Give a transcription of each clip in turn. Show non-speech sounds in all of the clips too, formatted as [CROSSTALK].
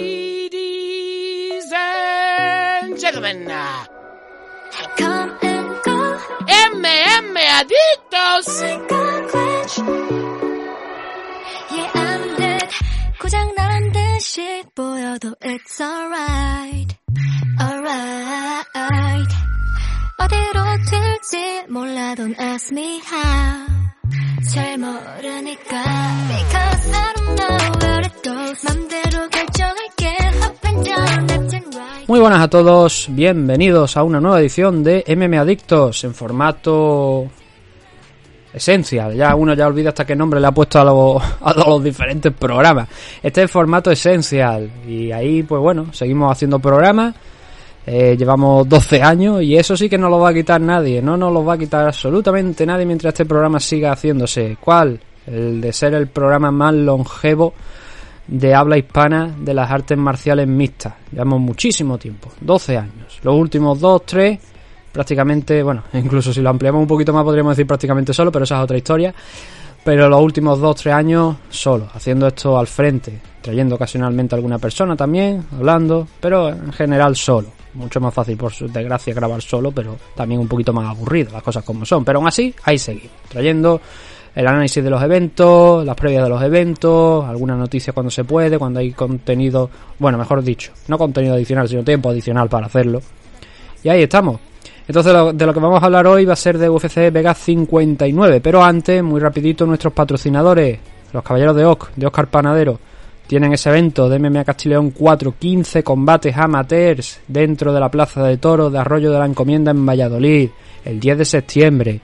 Ladies and gentlemen, Come and go, MM Adictos. yeah I'm dead. 고장 난 듯이 보여도 it's alright, alright. 어디로 튈지 몰라 don't ask me how. 잘 모르니까 because I don't know where it goes. 맘대로 Muy buenas a todos, bienvenidos a una nueva edición de MM Adictos en formato Essential. Ya uno ya olvida hasta qué nombre le ha puesto a, los- a los diferentes programas. Este es formato Essential y ahí pues bueno, seguimos haciendo programas. Eh, llevamos 12 años y eso sí que no lo va a quitar nadie, no nos lo va a quitar absolutamente nadie mientras este programa siga haciéndose. ¿Cuál? El de ser el programa más longevo de habla hispana de las artes marciales mixtas. Llevamos muchísimo tiempo, 12 años. Los últimos 2, 3, prácticamente, bueno, [LAUGHS] incluso si lo ampliamos un poquito más podríamos decir prácticamente solo, pero esa es otra historia. Pero los últimos 2, 3 años solo, haciendo esto al frente, trayendo ocasionalmente a alguna persona también, hablando, pero en general solo. Mucho más fácil, por su desgracia, grabar solo, pero también un poquito más aburrido, las cosas como son. Pero aún así, ahí seguimos, trayendo el análisis de los eventos, las previas de los eventos, alguna noticia cuando se puede, cuando hay contenido, bueno, mejor dicho, no contenido adicional, sino tiempo adicional para hacerlo. Y ahí estamos. Entonces lo- de lo que vamos a hablar hoy va a ser de UFC Vegas 59, pero antes, muy rapidito, nuestros patrocinadores, los Caballeros de Oc, de Oscar Panadero, tienen ese evento de MMA Castileón 4, 15 combates amateurs dentro de la Plaza de Toros de Arroyo de la Encomienda en Valladolid, el 10 de septiembre.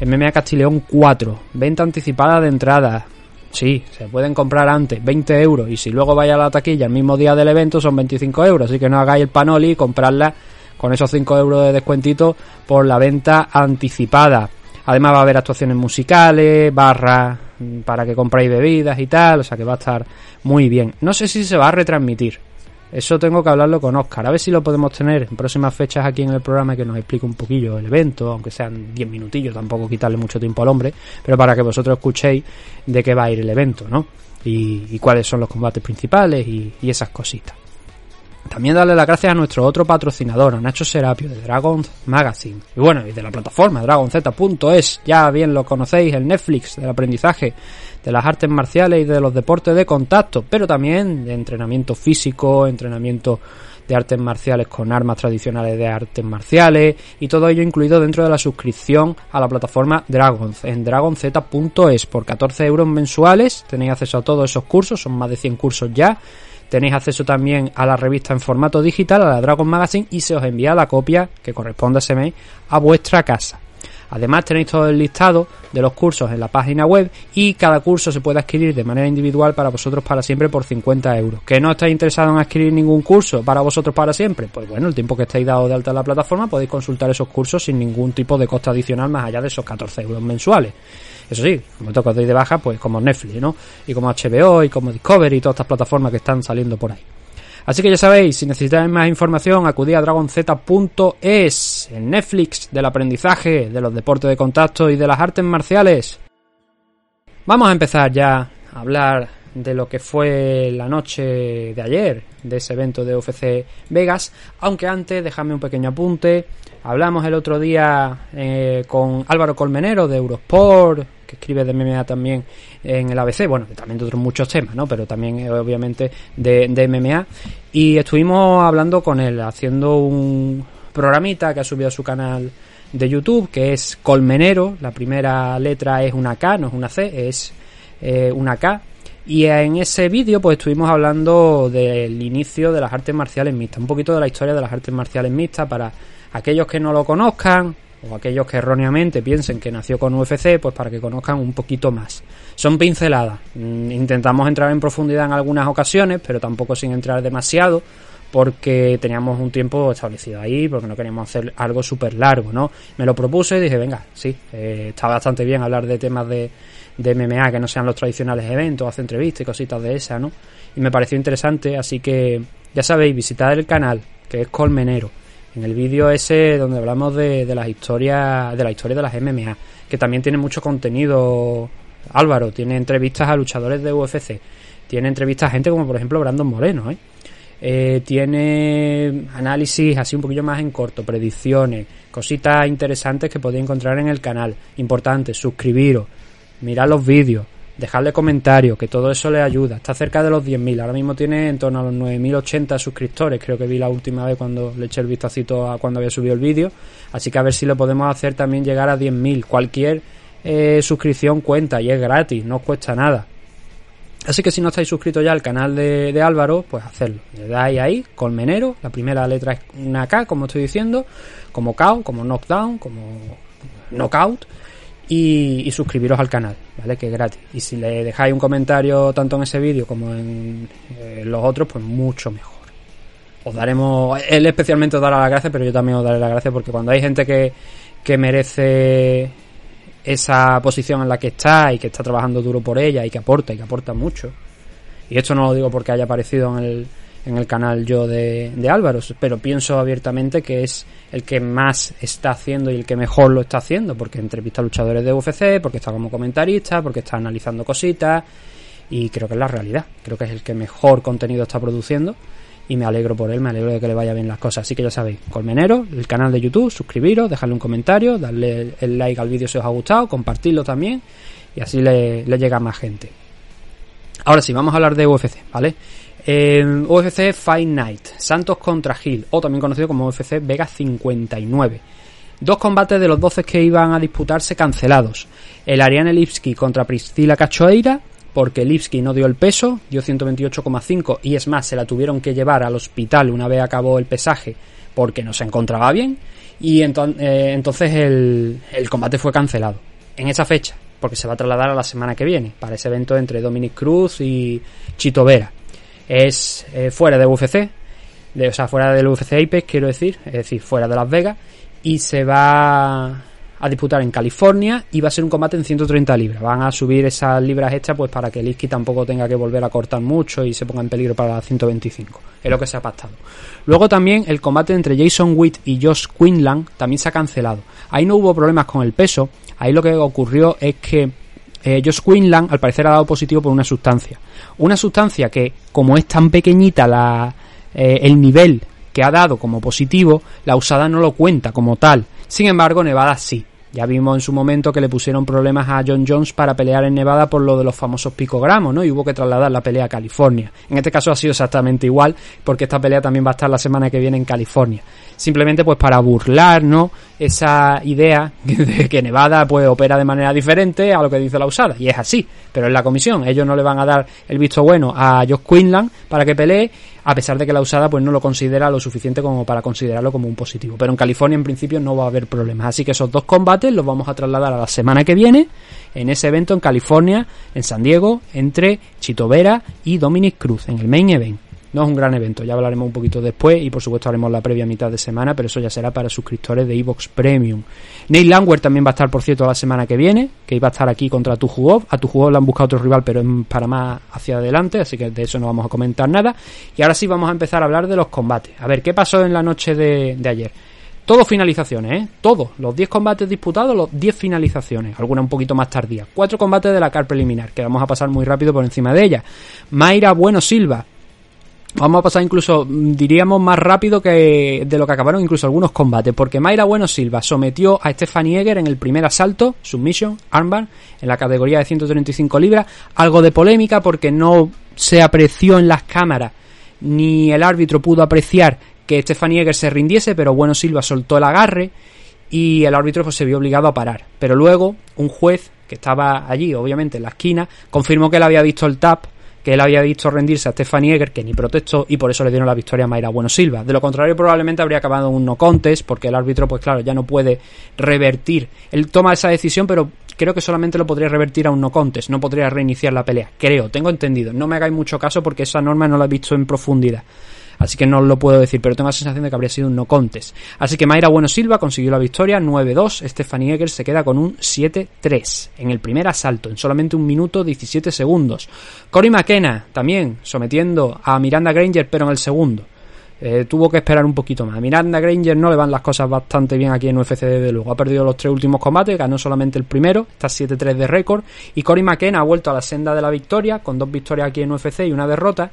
MMA Castileón 4, venta anticipada de entrada. Sí, se pueden comprar antes, 20 euros. Y si luego vais a la taquilla el mismo día del evento son 25 euros. Así que no hagáis el panoli y comprarla con esos 5 euros de descuentito por la venta anticipada. Además va a haber actuaciones musicales, barras mm, para que compráis bebidas y tal. O sea que va a estar muy bien. No sé si se va a retransmitir. Eso tengo que hablarlo con Oscar. A ver si lo podemos tener en próximas fechas aquí en el programa que nos explique un poquillo el evento, aunque sean 10 minutillos, tampoco quitarle mucho tiempo al hombre, pero para que vosotros escuchéis de qué va a ir el evento, ¿no? Y, y cuáles son los combates principales y, esas cositas. También darle las gracias a nuestro otro patrocinador, a Nacho Serapio de Dragon Magazine. Y bueno, y de la plataforma dragonz.es, ya bien lo conocéis, el Netflix del aprendizaje de las artes marciales y de los deportes de contacto, pero también de entrenamiento físico, entrenamiento de artes marciales con armas tradicionales de artes marciales y todo ello incluido dentro de la suscripción a la plataforma Dragonz en dragonz.es por 14 euros mensuales tenéis acceso a todos esos cursos, son más de 100 cursos ya Tenéis acceso también a la revista en formato digital, a la Dragon Magazine, y se os envía la copia que corresponde a ese mes a vuestra casa. Además tenéis todo el listado de los cursos en la página web y cada curso se puede adquirir de manera individual para vosotros para siempre por 50 euros. ¿Que no estáis interesados en adquirir ningún curso para vosotros para siempre? Pues bueno, el tiempo que estéis dado de alta en la plataforma podéis consultar esos cursos sin ningún tipo de coste adicional más allá de esos 14 euros mensuales. Eso sí, os doy de baja, pues como Netflix, ¿no? Y como HBO y como Discovery y todas estas plataformas que están saliendo por ahí. Así que ya sabéis, si necesitáis más información, acudid a dragonz.es, el Netflix del aprendizaje, de los deportes de contacto y de las artes marciales. Vamos a empezar ya a hablar de lo que fue la noche de ayer, de ese evento de UFC Vegas, aunque antes dejadme un pequeño apunte. Hablamos el otro día eh, con Álvaro Colmenero de Eurosport, que escribe de MMA también en el ABC, bueno, también de otros muchos temas, ¿no? Pero también eh, obviamente de, de MMA. Y estuvimos hablando con él, haciendo un programita que ha subido a su canal de YouTube, que es Colmenero. La primera letra es una K, no es una C, es eh, una K. Y en ese vídeo pues estuvimos hablando del inicio de las artes marciales mixtas, un poquito de la historia de las artes marciales mixtas para aquellos que no lo conozcan o aquellos que erróneamente piensen que nació con UFC, pues para que conozcan un poquito más. Son pinceladas. Mm, Intentamos entrar en profundidad en algunas ocasiones, pero tampoco sin entrar demasiado, porque teníamos un tiempo establecido ahí, porque no queríamos hacer algo súper largo, ¿no? Me lo propuse y dije, venga, sí, eh, está bastante bien hablar de temas de, de MMA que no sean los tradicionales eventos, hacer entrevistas y cositas de esa, ¿no? Y me pareció interesante, así que ya sabéis, visitad el canal, que es Colmenero. En el vídeo ese donde hablamos de, de las historias, de la historia de las MMA, que también tiene mucho contenido Álvaro, tiene entrevistas a luchadores de UFC. Tiene entrevistas a gente como por ejemplo Brandon Moreno, ¿eh? Eh, tiene análisis así un poquillo más en corto, predicciones, cositas interesantes que podéis encontrar en el canal. Importante, suscribiros, mirad los vídeos, dejarle comentarios, que todo eso le ayuda. Está cerca de los 10.000, ahora mismo tiene en torno a los 9.080 suscriptores, creo que vi la última vez cuando le eché el vistacito a cuando había subido el vídeo. Así que a ver si lo podemos hacer también llegar a 10.000. Cualquier eh, suscripción cuenta y es gratis, no cuesta nada. Así que si no estáis suscritos ya al canal de, de, Álvaro, pues hacerlo. Le dais ahí, colmenero, la primera letra es una K, como estoy diciendo, como KO, como knockdown, como knockout, y, suscribiros al canal, ¿vale? Que es gratis. Y si le dejáis un comentario tanto en ese vídeo como en eh, los otros, pues mucho mejor. Os daremos, él especialmente os dará las gracias, pero yo también os daré las gracias porque cuando hay gente que, que merece esa posición en la que está y que está trabajando duro por ella y que aporta y que aporta mucho. Y esto no lo digo porque haya aparecido en el, en el canal yo de, de Álvaro, pero pienso abiertamente que es el que más está haciendo y el que mejor lo está haciendo, porque entrevista a luchadores de UFC, porque está como comentarista, porque está analizando cositas y creo que es la realidad, creo que es el que mejor contenido está produciendo y me alegro por él, me alegro de que le vaya bien las cosas. Así que ya sabéis, Colmenero, el canal de YouTube, suscribiros, dejarle un comentario, darle el like al vídeo si os ha gustado, compartirlo también y así le, le llega a más gente. Ahora sí, vamos a hablar de UFC, ¿vale? Eh, UFC Fight Night, Santos contra Gil, o también conocido como UFC Vega 59. Dos combates de los 12 que iban a disputarse cancelados. El Ariane Lipski contra Priscila Cachoeira porque Lipski no dio el peso, dio 128,5 y es más, se la tuvieron que llevar al hospital una vez acabó el pesaje porque no se encontraba bien y eh, entonces el, el, combate fue cancelado en esa fecha porque se va a trasladar a la semana que viene para ese evento entre Dominic Cruz y Chito Vera. Es eh, fuera de UFC, o sea, fuera del UFC Apex quiero decir, es decir, fuera de Las Vegas y se va a disputar en California y va a ser un combate en 130 libras. Van a subir esas libras hechas pues para que Liski tampoco tenga que volver a cortar mucho y se ponga en peligro para las 125. Es lo que se ha pactado. Luego también el combate entre Jason Witt y Josh Quinlan también se ha cancelado. Ahí no hubo problemas con el peso. Ahí lo que ocurrió es que eh, Josh Quinlan al parecer ha dado positivo por una sustancia. Una sustancia que como es tan pequeñita la, eh, el nivel que ha dado como positivo, la usada no lo cuenta como tal. Sin embargo, Nevada sí. Ya vimos en su momento que le pusieron problemas a John Jones para pelear en Nevada por lo de los famosos picogramos, ¿no? Y hubo que trasladar la pelea a California. En este caso ha sido exactamente igual, porque esta pelea también va a estar la semana que viene en California. Simplemente pues para burlar, ¿no? Esa idea [LAUGHS] de que Nevada pues opera de manera diferente a lo que dice la usada. Y es así, pero es la comisión. Ellos no le van a dar el visto bueno a Josh Quinlan para que pelee, a pesar de que la usada pues no lo considera lo suficiente como para considerarlo como un positivo. Pero en California en principio no va a haber problemas. Así que esos dos combates los vamos a trasladar a la semana que viene en ese evento en California, en San Diego, entre Chito Vera y Dominic Cruz, en el main event. No es un gran evento, ya hablaremos un poquito después y por supuesto haremos la previa mitad de semana, pero eso ya será para suscriptores de Evox Premium. Neil Langwer también va a estar, por cierto, la semana que viene, que iba a estar aquí contra tu Tujugov. A tu Tujugov le han buscado otro rival, pero es para más hacia adelante, así que de eso no vamos a comentar nada. Y ahora sí vamos a empezar a hablar de los combates. A ver, ¿qué pasó en la noche de, de ayer? Todo finalizaciones, ¿eh? Todos. Los 10 combates disputados, los 10 finalizaciones. Alguna un poquito más tardía. Cuatro combates de la car preliminar, que vamos a pasar muy rápido por encima de ella. Mayra Bueno Silva, Vamos a pasar incluso, diríamos, más rápido que de lo que acabaron incluso algunos combates, porque Mayra Bueno Silva sometió a Stephanie Eger en el primer asalto, submission, armbar, en la categoría de 135 libras, algo de polémica porque no se apreció en las cámaras, ni el árbitro pudo apreciar que Stephanie Eger se rindiese, pero Bueno Silva soltó el agarre y el árbitro pues, se vio obligado a parar. Pero luego un juez que estaba allí, obviamente en la esquina, confirmó que él había visto el tap que él había visto rendirse a Stephanie Eger, que ni protestó, y por eso le dieron la victoria a Mayra Bueno Silva. De lo contrario, probablemente habría acabado un no contest, porque el árbitro, pues claro, ya no puede revertir. Él toma esa decisión, pero creo que solamente lo podría revertir a un no contest, no podría reiniciar la pelea. Creo, tengo entendido. No me hagáis mucho caso porque esa norma no la he visto en profundidad. Así que no os lo puedo decir, pero tengo la sensación de que habría sido un no contest. Así que Mayra Bueno Silva consiguió la victoria 9-2. Stephanie Eger se queda con un 7-3 en el primer asalto, en solamente un minuto 17 segundos. Cory McKenna también sometiendo a Miranda Granger, pero en el segundo. Eh, tuvo que esperar un poquito más. Miranda Granger no le van las cosas bastante bien aquí en UFC desde luego. Ha perdido los tres últimos combates, ganó solamente el primero, está 7-3 de récord. Y Cory McKenna ha vuelto a la senda de la victoria, con dos victorias aquí en UFC y una derrota.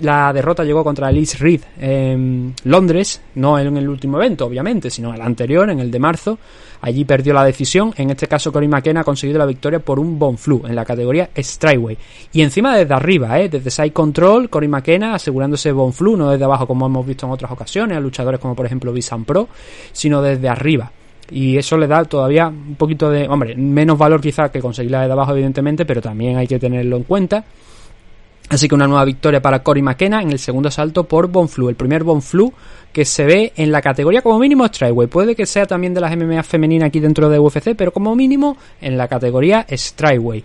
La derrota llegó contra Liz Reed en Londres, no en el último evento, obviamente, sino el anterior, en el de marzo. Allí perdió la decisión. En este caso, Cory McKenna ha conseguido la victoria por un Bonflu en la categoría Strikeway. Y encima desde arriba, ¿eh? desde Side Control, Cory McKenna asegurándose Bonflu, no desde abajo como hemos visto en otras ocasiones, a luchadores como por ejemplo Visan Pro, sino desde arriba. Y eso le da todavía un poquito de, hombre, menos valor quizá que conseguirla desde abajo, evidentemente, pero también hay que tenerlo en cuenta. Así que una nueva victoria para Cory McKenna en el segundo salto por Bonflu, el primer Bonflu que se ve en la categoría como mínimo Strikeway. Puede que sea también de las MMA femeninas aquí dentro de UFC, pero como mínimo en la categoría Strikeway.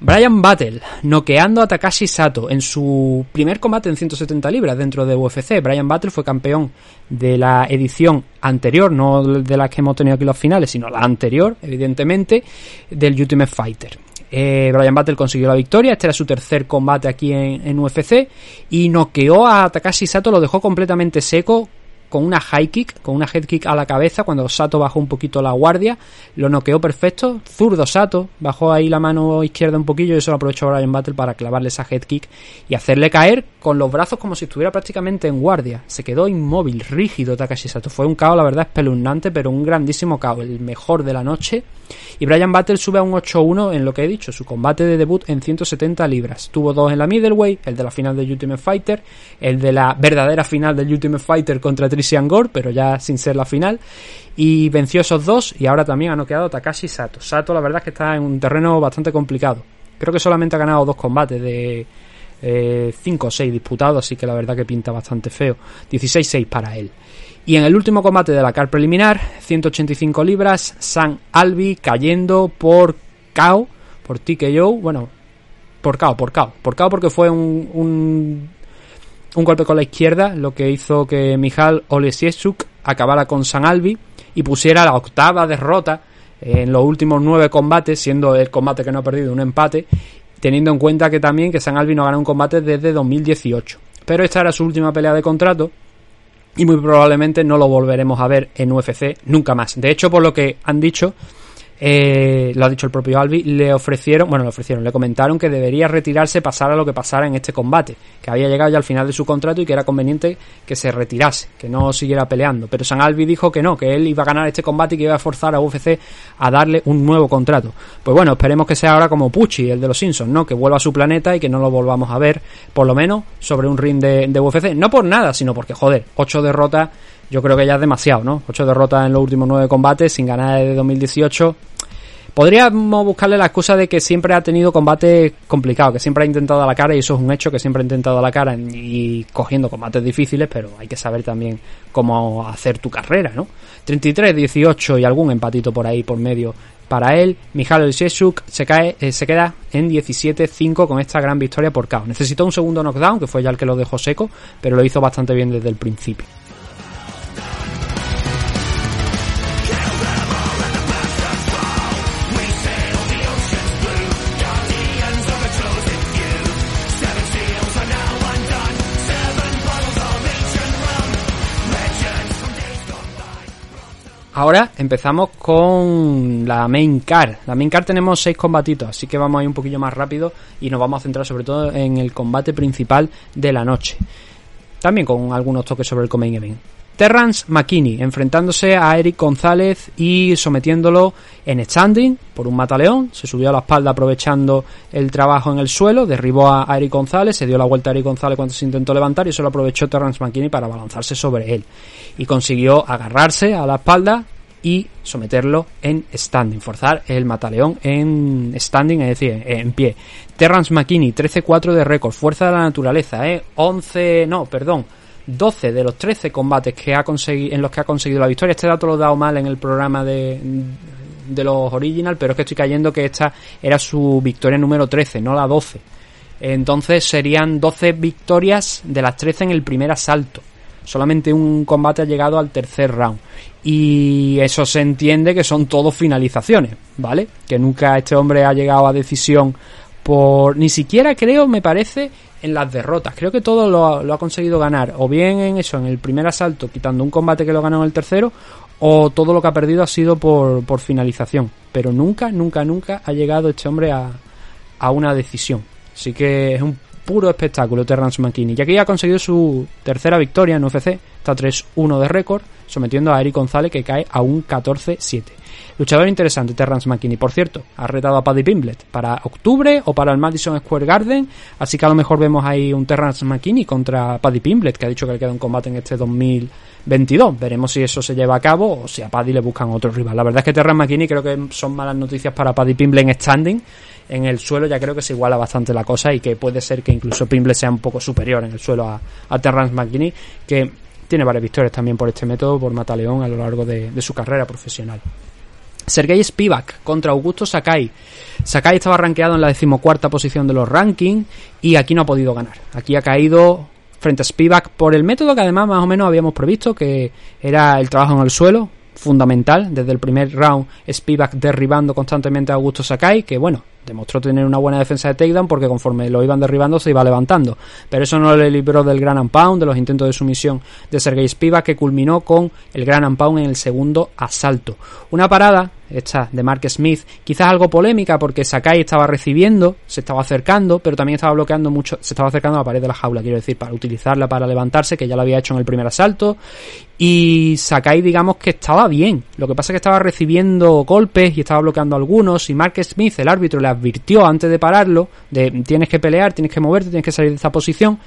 Brian Battle, noqueando a Takashi Sato en su primer combate en 170 libras dentro de UFC. Brian Battle fue campeón de la edición anterior, no de la que hemos tenido aquí los finales, sino la anterior, evidentemente, del Ultimate Fighter. Eh, Brian Battle consiguió la victoria, este era su tercer combate aquí en, en UFC y noqueó a Takashi Sato, lo dejó completamente seco con una high kick, con una head kick a la cabeza cuando Sato bajó un poquito la guardia, lo noqueó perfecto, zurdo Sato, bajó ahí la mano izquierda un poquillo y eso lo aprovechó Brian Battle para clavarle esa head kick y hacerle caer con los brazos como si estuviera prácticamente en guardia. Se quedó inmóvil, rígido Takashi Sato. Fue un caos, la verdad, espeluznante, pero un grandísimo caos, el mejor de la noche. Y Brian Battle sube a un 8-1 en lo que he dicho, su combate de debut en 170 libras. Tuvo dos en la middleweight, el de la final del Ultimate Fighter, el de la verdadera final del Ultimate Fighter contra Trissian Gore, pero ya sin ser la final. Y venció esos dos y ahora también ha noqueado Takashi Sato. Sato la verdad es que está en un terreno bastante complicado. Creo que solamente ha ganado dos combates de 5 eh, o 6 disputados, así que la verdad que pinta bastante feo. 16-6 para él. Y en el último combate de la car preliminar, 185 libras, San Albi cayendo por KO, por TKO, bueno, por KO, por KO, por KO porque fue un, un, un golpe con la izquierda lo que hizo que Mijal Olesieszuk acabara con San Albi y pusiera la octava derrota en los últimos nueve combates, siendo el combate que no ha perdido un empate, teniendo en cuenta que también que San Albi no gana un combate desde 2018. Pero esta era su última pelea de contrato y muy probablemente no lo volveremos a ver en UFC nunca más. De hecho, por lo que han dicho, eh, lo ha dicho el propio Albi, le ofrecieron, bueno, le ofrecieron, le comentaron que debería retirarse pasara lo que pasara en este combate, que había llegado ya al final de su contrato y que era conveniente que se retirase, que no siguiera peleando. Pero San Albi dijo que no, que él iba a ganar este combate y que iba a forzar a UFC a darle un nuevo contrato. Pues bueno, esperemos que sea ahora como Pucci, el de los Simpsons, ¿no? Que vuelva a su planeta y que no lo volvamos a ver, por lo menos, sobre un ring de, de UFC. No por nada, sino porque, joder, ocho derrotas yo creo que ya es demasiado, ¿no? Ocho derrotas en los últimos nueve combates sin ganar desde 2018. Podríamos buscarle la excusa de que siempre ha tenido combates complicados, que siempre ha intentado a la cara, y eso es un hecho, que siempre ha intentado a la cara y cogiendo combates difíciles, pero hay que saber también cómo hacer tu carrera, ¿no? 33, 18 y algún empatito por ahí por medio para él. Mijail Sheshuk se, cae, eh, se queda en 17-5 con esta gran victoria por KO. Necesitó un segundo knockdown, que fue ya el que lo dejó seco, pero lo hizo bastante bien desde el principio. Ahora empezamos con la main car. La main car tenemos seis combatitos, así que vamos a ir un poquillo más rápido y nos vamos a centrar sobre todo en el combate principal de la noche. También con algunos toques sobre el main event. Terrance McKinney enfrentándose a Eric González y sometiéndolo en standing por un mataleón. Se subió a la espalda aprovechando el trabajo en el suelo, derribó a Eric González, se dio la vuelta a Eric González cuando se intentó levantar y eso lo aprovechó Terrance McKinney para balanzarse sobre él. Y consiguió agarrarse a la espalda y someterlo en standing, forzar el mataleón en standing, es decir, en pie. Terrance McKinney, 13-4 de récord, fuerza de la naturaleza, ¿eh? 11, no, perdón, 12 de los 13 combates que ha conseguido, en los que ha conseguido la victoria. Este dato lo he dado mal en el programa de, de los original, pero es que estoy cayendo que esta era su victoria número 13, no la 12. Entonces serían 12 victorias de las 13 en el primer asalto. Solamente un combate ha llegado al tercer round. Y eso se entiende que son todos finalizaciones, ¿vale? Que nunca este hombre ha llegado a decisión por... Ni siquiera creo, me parece, en las derrotas. Creo que todo lo, ha conseguido ganar, o bien en eso, en el primer asalto, quitando un combate que lo ganó en el tercero, o todo lo que ha perdido ha sido por, por finalización. Pero nunca, nunca, nunca ha llegado este hombre a, una decisión. Así que es un puro espectáculo Terrence McKinney. Y aquí ha conseguido su tercera victoria en UFC, está 3-1 de récord, sometiendo a Eric González que cae a un 14-7. Luchador interesante, Terrence McKinney. Por cierto, ha retado a Paddy Pimblet para octubre o para el Madison Square Garden. Así que a lo mejor vemos ahí un Terrence McKinney contra Paddy Pimblet, que ha dicho que le queda un combate en este 2022. Veremos si eso se lleva a cabo o si a Paddy le buscan otro rival. La verdad es que Terrence McKinney creo que son malas noticias para Paddy Pimblet en standing. En el suelo ya creo que se iguala bastante la cosa y que puede ser que incluso Pimblet sea un poco superior en el suelo a, a Terrence McKinney, que tiene varias victorias también por este método, por Mataleón a lo largo de su carrera profesional. Sergei Spivak contra Augusto Sakai. Sakai estaba rankeado en la decimocuarta posición de los rankings y aquí no ha podido ganar. Aquí ha caído frente a Spivak por el método que además más o menos habíamos previsto, que era el trabajo en el suelo, fundamental. Desde el primer round, Spivak derribando constantemente a Augusto Sakai, que bueno, demostró tener una buena defensa de takedown porque conforme lo iban derribando se iba levantando. Pero eso no le libró del Gran Pound, de los intentos de sumisión de Sergei Spivak que culminó con el Gran Pound en el segundo asalto. Una parada esta de Mark Smith, quizás algo polémica porque Sakai estaba recibiendo, se estaba acercando, pero también estaba bloqueando mucho, se estaba acercando a la pared de la jaula, quiero decir, para utilizarla para levantarse, que ya lo había hecho en el primer asalto, y Sakai digamos que estaba bien, lo que pasa es que estaba recibiendo golpes y estaba bloqueando algunos, y Mark Smith, el árbitro, le advirtió antes de pararlo, de tienes que pelear, tienes que moverte, tienes que salir de esta posición,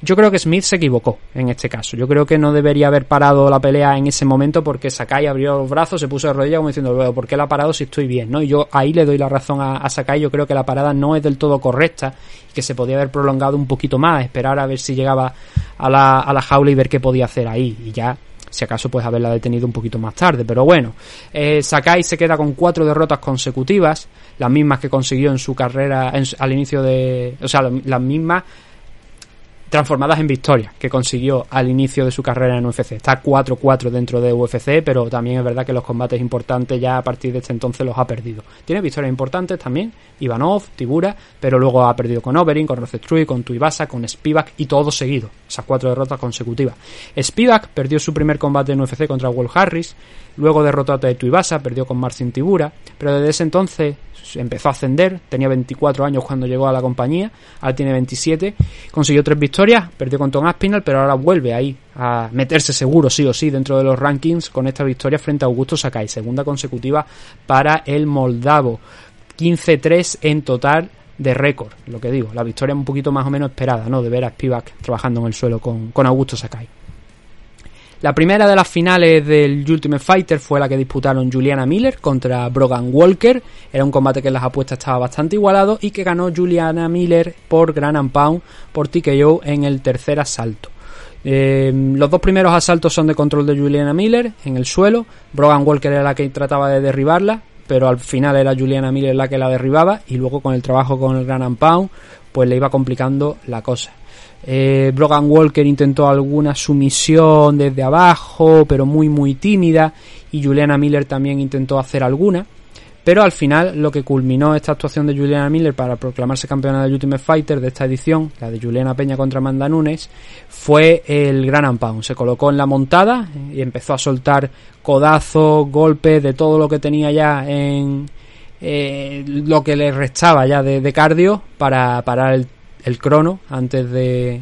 yo creo que Smith se equivocó en este caso. Yo creo que no debería haber parado la pelea en ese momento porque Sakai abrió los brazos, se puso de rodillas como diciendo, ¿por qué la ha parado si estoy bien? ¿no? Y yo ahí le doy la razón a, a, Sakai. Yo creo que la parada no es del todo correcta y que se podía haber prolongado un poquito más, esperar a ver si llegaba a la, a la jaula y ver qué podía hacer ahí. Y ya si acaso pues haberla detenido un poquito más tarde, pero bueno, eh, Sakai se queda con cuatro derrotas consecutivas, las mismas que consiguió en su carrera en, al inicio de, o sea, las mismas transformadas en victorias que consiguió al inicio de su carrera en UFC. Está 4-4 dentro de UFC, pero también es verdad que los combates importantes ya a partir de este entonces los ha perdido. Tiene victorias importantes también, Ivanov, Tibura, pero luego ha perdido con Overin, con Rocetrui, con Tuivasa, con Spivak y todo seguido. Esas cuatro derrotas consecutivas. Spivak perdió su primer combate en UFC contra Wolf Harris, luego derrotó a Tuivasa, perdió con Marcin Tibura, pero desde ese entonces empezó a ascender, tenía 24 años cuando llegó a la compañía, ahora tiene 27, consiguió tres victorias, perdió con Tom Aspinall, pero ahora vuelve ahí a meterse seguro, sí o sí, dentro de los rankings con esta victoria frente a Augusto Sakai, segunda consecutiva para el moldavo. 15-3 en total de récord, lo que digo, la victoria un poquito más o menos esperada, ¿no? De ver a Spivak trabajando en el suelo con, con Augusto Sakai. La primera de las finales del Ultimate Fighter fue la que disputaron Juliana Miller contra Brogan Walker. Era un combate que en las apuestas estaba bastante igualado y que ganó Juliana Miller por Gran Pound por TKO en el tercer asalto. Eh, los dos primeros asaltos son de control de Juliana Miller en el suelo. Brogan Walker era la que trataba de derribarla, pero al final era Juliana Miller la que la derribaba y luego con el trabajo con el Gran Pound pues le iba complicando la cosa. Eh, Brogan Walker intentó alguna sumisión desde abajo, pero muy muy tímida, y Juliana Miller también intentó hacer alguna. Pero al final lo que culminó esta actuación de Juliana Miller para proclamarse campeona del Ultimate Fighter de esta edición, la de Juliana Peña contra Amanda Nunes, fue el Gran Pound. Se colocó en la montada y empezó a soltar codazos, golpes, de todo lo que tenía ya en eh, lo que le restaba ya de, de cardio para parar el el crono antes de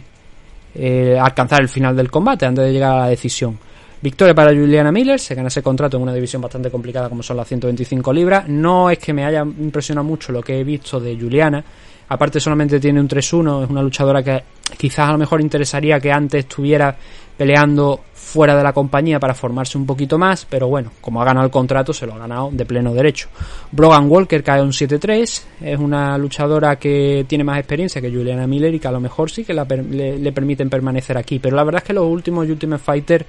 eh, alcanzar el final del combate, antes de llegar a la decisión. Victoria para Juliana Miller, se gana ese contrato en una división bastante complicada como son las 125 libras. No es que me haya impresionado mucho lo que he visto de Juliana, aparte solamente tiene un 3-1, es una luchadora que quizás a lo mejor interesaría que antes estuviera peleando fuera de la compañía para formarse un poquito más, pero bueno, como ha ganado el contrato, se lo ha ganado de pleno derecho. Brogan Walker cae un 7-3, es una luchadora que tiene más experiencia que Juliana Miller y que a lo mejor sí que la, le, le, permiten permanecer aquí, pero la verdad es que los últimos Ultimate Fighter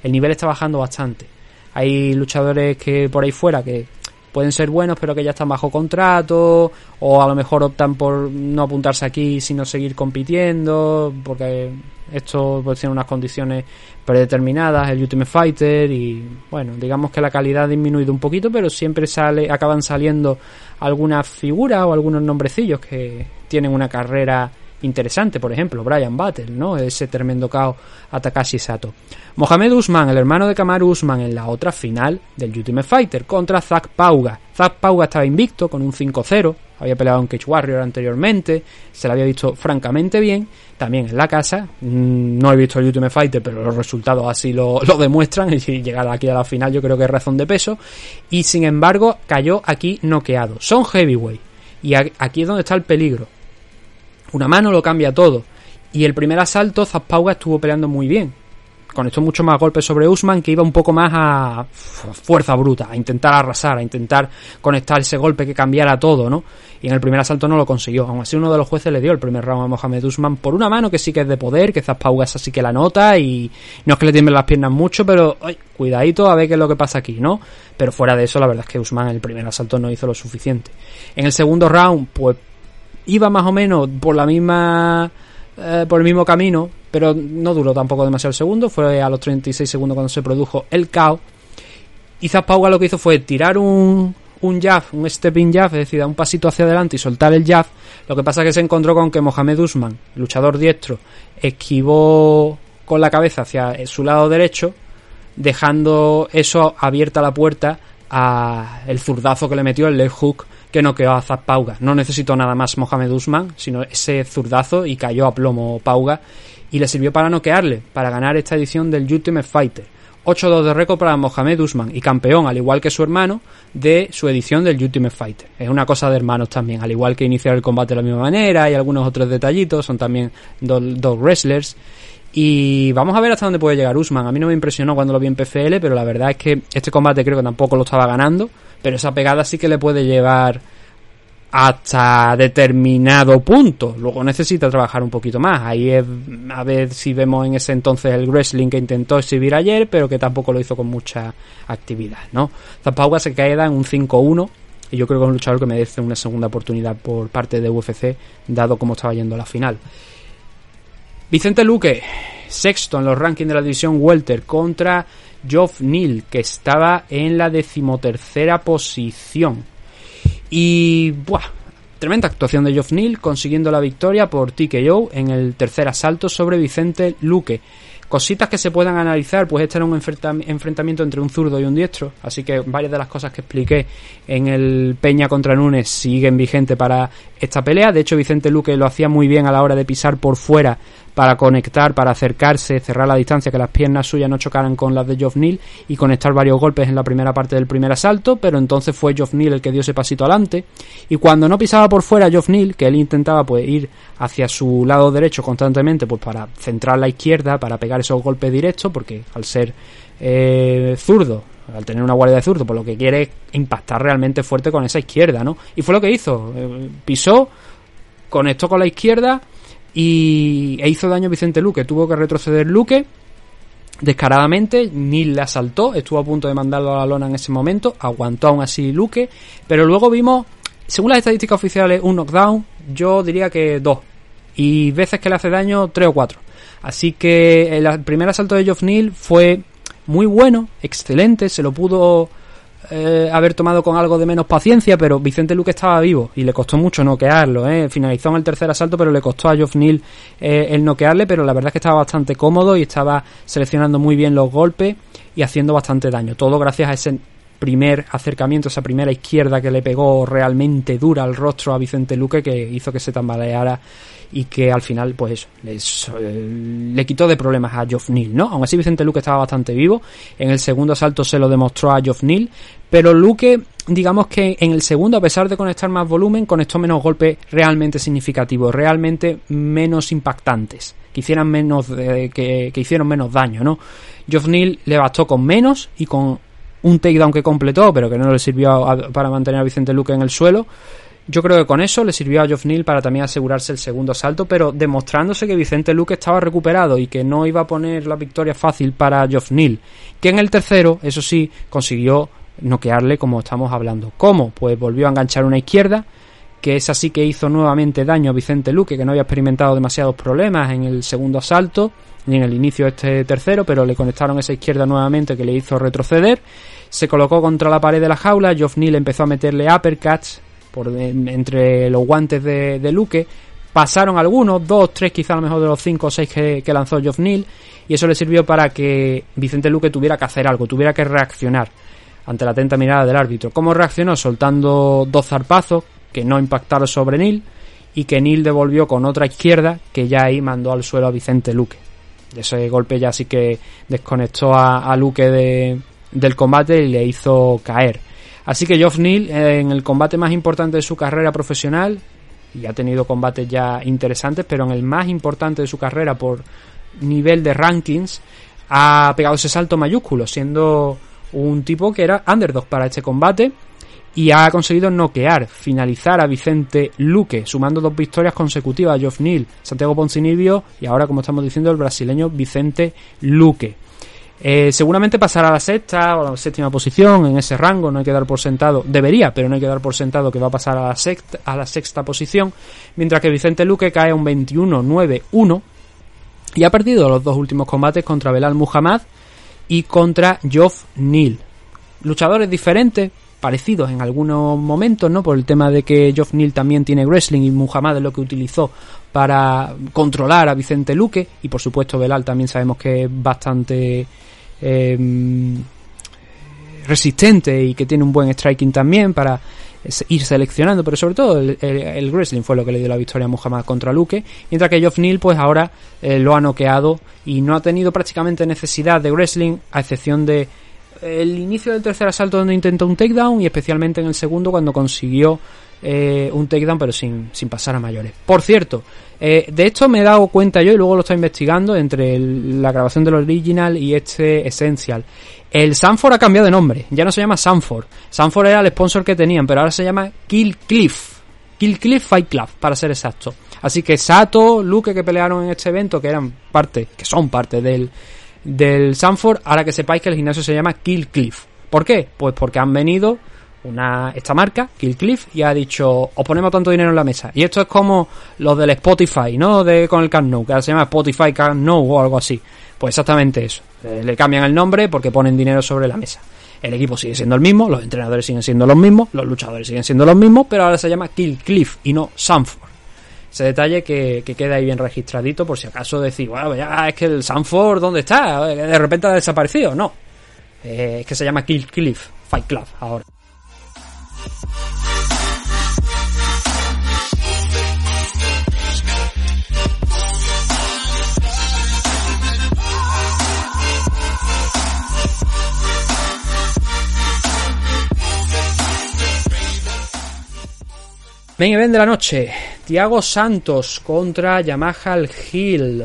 el nivel está bajando bastante. Hay luchadores que por ahí fuera que pueden ser buenos pero que ya están bajo contrato o a lo mejor optan por no apuntarse aquí sino seguir compitiendo porque esto pues tiene unas condiciones predeterminadas el Ultimate Fighter y bueno digamos que la calidad ha disminuido un poquito pero siempre sale acaban saliendo algunas figuras o algunos nombrecillos que tienen una carrera interesante, por ejemplo, Brian Battle, ¿no? Ese tremendo KO a Takashi Sato. Mohamed Usman, el hermano de Kamaru Usman, en la otra final del Ultimate Fighter contra Zack Pauga. Zack Pauga estaba invicto con un 5-0, había peleado en Cage Warrior anteriormente, se le había visto francamente bien, también en la casa. Mm, no he visto el Ultimate Fighter, pero los resultados así lo, lo demuestran. Y llegar aquí a la final, yo creo que es razón de peso. Y sin embargo, cayó aquí noqueado. Son heavyweight. Y aquí es donde está el peligro. Una mano lo cambia todo. Y el primer asalto, Zapauga estuvo peleando muy bien conectó mucho más golpes sobre Usman, que iba un poco más a fuerza bruta, a intentar arrasar, a intentar conectar ese golpe que cambiara todo, ¿no? Y en el primer asalto no lo consiguió. Aún así, uno de los jueces le dio el primer round a Mohamed Usman por una mano que sí que es de poder, que Zaspauga es así que la nota y no es que le tiemblen las piernas mucho, pero ay, cuidadito a ver qué es lo que pasa aquí, ¿no? Pero fuera de eso, la verdad es que Usman en el primer asalto no hizo lo suficiente. En el segundo round, pues iba más o menos por la misma eh, por el mismo camino, pero no duró tampoco demasiado el segundo, fue a los 36 segundos cuando se produjo el caos. Y Zapauga lo que hizo fue tirar un, un jab, un stepping jab, es decir, dar un pasito hacia adelante y soltar el jab. Lo que pasa es que se encontró con que Mohamed Usman, luchador diestro, esquivó con la cabeza hacia su lado derecho, dejando eso abierta la puerta a el zurdazo que le metió el left hook que noqueó a Zap Pauga. No necesitó nada más Mohamed Usman, sino ese zurdazo y cayó a plomo Pauga y le sirvió para noquearle, para ganar esta edición del Ultimate Fighter. 8-2 de récord para Mohamed Usman y campeón, al igual que su hermano, de su edición del Ultimate Fighter. Es una cosa de hermanos también, al igual que iniciar el combate de la misma manera y algunos otros detallitos, son también dos, dos wrestlers. Y vamos a ver hasta dónde puede llegar Usman. A mí no me impresionó cuando lo vi en PFL, pero la verdad es que este combate creo que tampoco lo estaba ganando. Pero esa pegada sí que le puede llevar hasta determinado punto. Luego necesita trabajar un poquito más. Ahí es a ver si vemos en ese entonces el wrestling que intentó exhibir ayer, pero que tampoco lo hizo con mucha actividad, ¿no? Zapauga se queda en un 5-1 y yo creo que es un luchador que merece una segunda oportunidad por parte de UFC, dado cómo estaba yendo la final. Vicente Luque, sexto en los rankings de la división Welter contra Geoff Neal, que estaba en la decimotercera posición. Y, ¡buah! Tremenda actuación de Geoff Neal consiguiendo la victoria por TKO en el tercer asalto sobre Vicente Luque. Cositas que se puedan analizar, pues este era un enfrentamiento entre un zurdo y un diestro, así que varias de las cosas que expliqué en el Peña contra Nunes siguen vigentes para esta pelea. De hecho, Vicente Luque lo hacía muy bien a la hora de pisar por fuera para conectar, para acercarse, cerrar la distancia, que las piernas suyas no chocaran con las de Geoff Neal y conectar varios golpes en la primera parte del primer asalto, pero entonces fue Geoff Neal el que dio ese pasito adelante y cuando no pisaba por fuera Geoff Neal, que él intentaba pues ir hacia su lado derecho constantemente pues para centrar la izquierda, para pegar esos golpes directos, porque al ser eh, zurdo, al tener una guardia de zurdo, pues lo que quiere es impactar realmente fuerte con esa izquierda, ¿no? Y fue lo que hizo, eh, pisó, conectó con la izquierda y e hizo daño Vicente Luque. Tuvo que retroceder Luque descaradamente. Neil le asaltó, estuvo a punto de mandarlo a la lona en ese momento. Aguantó aún así Luque. Pero luego vimos, según las estadísticas oficiales, un knockdown. Yo diría que dos. Y veces que le hace daño, tres o cuatro. Así que el primer asalto de Geoff Neal fue muy bueno, excelente. Se lo pudo eh, haber tomado con algo de menos paciencia, pero Vicente Luque estaba vivo y le costó mucho noquearlo. ¿eh? Finalizó en el tercer asalto, pero le costó a Geoff Neal eh, el noquearle, pero la verdad es que estaba bastante cómodo y estaba seleccionando muy bien los golpes y haciendo bastante daño. Todo gracias a ese primer acercamiento, esa primera izquierda que le pegó realmente dura al rostro a Vicente Luque, que hizo que se tambaleara y que al final, pues eso, eh, le quitó de problemas a Geoff Neal, ¿no? Aún así Vicente Luque estaba bastante vivo, en el segundo asalto se lo demostró a Geoff Neal, pero Luque, digamos que en el segundo, a pesar de conectar más volumen, conectó menos golpes realmente significativos, realmente menos impactantes, que hicieran menos, eh, que, que, hicieron menos daño, ¿no? Geoff Neal le bastó con menos y con un takedown que completó, pero que no le sirvió para mantener a Vicente Luque en el suelo, yo creo que con eso le sirvió a Geoff Neal para también asegurarse el segundo salto, pero demostrándose que Vicente Luque estaba recuperado y que no iba a poner la victoria fácil para Geoff Neal, que en el tercero, eso sí, consiguió noquearle como estamos hablando. ¿Cómo? Pues volvió a enganchar una izquierda, que es así que hizo nuevamente daño a Vicente Luque, que no había experimentado demasiados problemas en el segundo asalto, ni en el inicio de este tercero, pero le conectaron esa izquierda nuevamente que le hizo retroceder. Se colocó contra la pared de la jaula, Geoff Neal empezó a meterle uppercuts, por entre los guantes de, Luque, pasaron algunos, dos, tres quizá a lo mejor de los cinco o seis que, que lanzó Geoff Neal, y eso le sirvió para que Vicente Luque tuviera que hacer algo, tuviera que reaccionar ante la atenta mirada del árbitro. ¿Cómo reaccionó? Soltando dos zarpazos que no impactaron sobre Neal y que Neal devolvió con otra izquierda que ya ahí mandó al suelo a Vicente Luque. Ese golpe ya sí que desconectó a, a Luque de, del combate y le hizo caer. Así que Geoff Neal en el combate más importante de su carrera profesional y ha tenido combates ya interesantes, pero en el más importante de su carrera por nivel de rankings ha pegado ese salto mayúsculo, siendo un tipo que era underdog para este combate y ha conseguido noquear, finalizar a Vicente Luque, sumando dos victorias consecutivas a Geoff Neal, Santiago Poncinibio y ahora, como estamos diciendo, el brasileño Vicente Luque. Eh, seguramente pasará a la sexta o a la séptima posición en ese rango, no hay que dar por sentado, debería, pero no hay que dar por sentado que va a pasar a la sexta, a la sexta posición, mientras que Vicente Luque cae a un 21-9-1 y ha perdido los dos últimos combates contra Belal Muhammad y contra Geoff Neal. Luchadores diferentes, parecidos en algunos momentos, ¿no? Por el tema de que Geoff Neal también tiene wrestling y Muhammad es lo que utilizó para controlar a Vicente Luque. Y por supuesto Belal también sabemos que es bastante eh, resistente y que tiene un buen striking también para ir seleccionando, pero sobre todo el, wrestling fue lo que le dio la victoria a Muhammad contra Luque, mientras que Geoff Neal pues ahora eh, lo ha noqueado y no ha tenido prácticamente necesidad de wrestling a excepción de el inicio del tercer asalto donde intentó un takedown y especialmente en el segundo cuando consiguió eh, un takedown pero sin, sin pasar a mayores. Por cierto, eh, de esto me he dado cuenta yo y luego lo estoy investigando entre la grabación del original y este Essential. El Sanford ha cambiado de nombre, ya no se llama Sanford. Sanford era el sponsor que tenían, pero ahora se llama Kill Cliff. Kill Cliff Fight Club, para ser exacto. Así que Sato, Luke que pelearon en este evento, que eran parte, que son parte del, del Sanford, ahora que sepáis que el gimnasio se llama Kill Cliff. ¿Por qué? Pues porque han venido una, esta marca, Kill Cliff, y ha dicho, os ponemos tanto dinero en la mesa. Y esto es como los del Spotify, ¿no? De, con el Camp Nou, que ahora se llama Spotify Camp Nou o algo así. Pues exactamente eso. Eh, le cambian el nombre porque ponen dinero sobre la mesa. El equipo sigue siendo el mismo, los entrenadores siguen siendo los mismos, los luchadores siguen siendo los mismos, pero ahora se llama Kill Cliff y no Sanford. Ese detalle que, que queda ahí bien registradito por si acaso decir, bueno, ya es que el Sanford, ¿dónde está? De repente ha desaparecido. No. Eh, es que se llama Kill Cliff Fight Club ahora. Main event de la noche. Tiago Santos contra Yamaha Hill.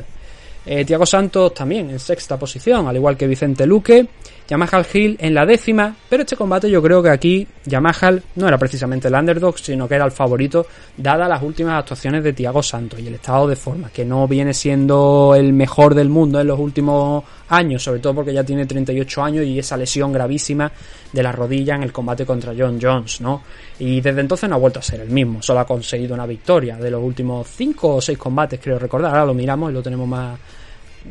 Eh, Tiago Santos también en sexta posición, al igual que Vicente Luque. Yamaha Hill en la décima, pero este combate yo creo que aquí Yamaha no era precisamente el underdog, sino que era el favorito, dada las últimas actuaciones de Tiago Santos y el estado de forma, que no viene siendo el mejor del mundo en los últimos años, sobre todo porque ya tiene 38 años y esa lesión gravísima de la rodilla en el combate contra John Jones, ¿no? Y desde entonces no ha vuelto a ser el mismo, solo ha conseguido una victoria de los últimos 5 o 6 combates, creo recordar, ahora lo miramos y lo tenemos más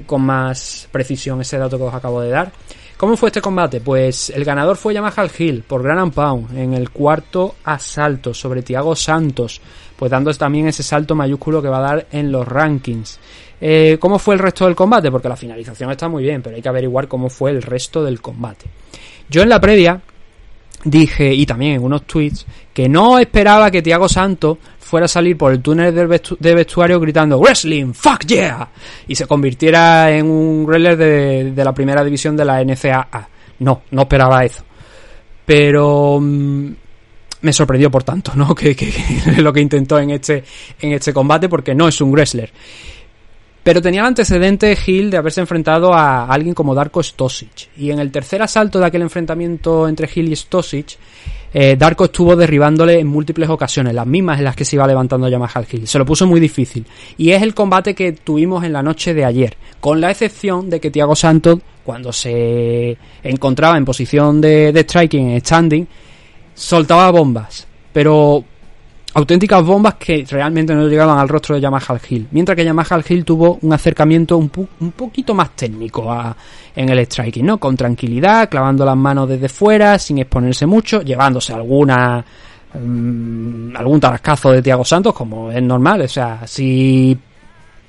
con más precisión ese dato que os acabo de dar. ¿Cómo fue este combate? Pues el ganador fue Yamaha Hill por Gran Pound en el cuarto asalto sobre Thiago Santos, pues dando también ese salto mayúsculo que va a dar en los rankings. Eh, ¿Cómo fue el resto del combate? Porque la finalización está muy bien, pero hay que averiguar cómo fue el resto del combate. Yo en la previa dije, y también en unos tweets, que no esperaba que Thiago Santos fuera a salir por el túnel del vestu de vestuario gritando Wrestling, fuck yeah, y se convirtiera en un wrestler de, de la primera división de la NCAA. No, no esperaba eso. Pero mmm, me sorprendió por tanto, ¿no? [LAUGHS] Que, que, que, lo que intentó en este, en este combate, porque no es un wrestler. Pero tenía el antecedente Hill de haberse enfrentado a alguien como Darko Stosic. Y en el tercer asalto de aquel enfrentamiento entre Hill y Stosic, eh, Darko estuvo derribándole en múltiples ocasiones, las mismas en las que se iba levantando Yamaha Hill. Se lo puso muy difícil. Y es el combate que tuvimos en la noche de ayer. Con la excepción de que Thiago Santos, cuando se encontraba en posición de, de striking, en standing, soltaba bombas. Pero auténticas bombas que realmente no llegaban al rostro de Yamaha Hill. Mientras que Yamaha Hill tuvo un acercamiento un, un poquito más técnico a, en el striking, ¿no? Con tranquilidad, clavando las manos desde fuera, sin exponerse mucho, llevándose alguna mm, algún tarascazo de Tiago Santos, como es normal. O sea, si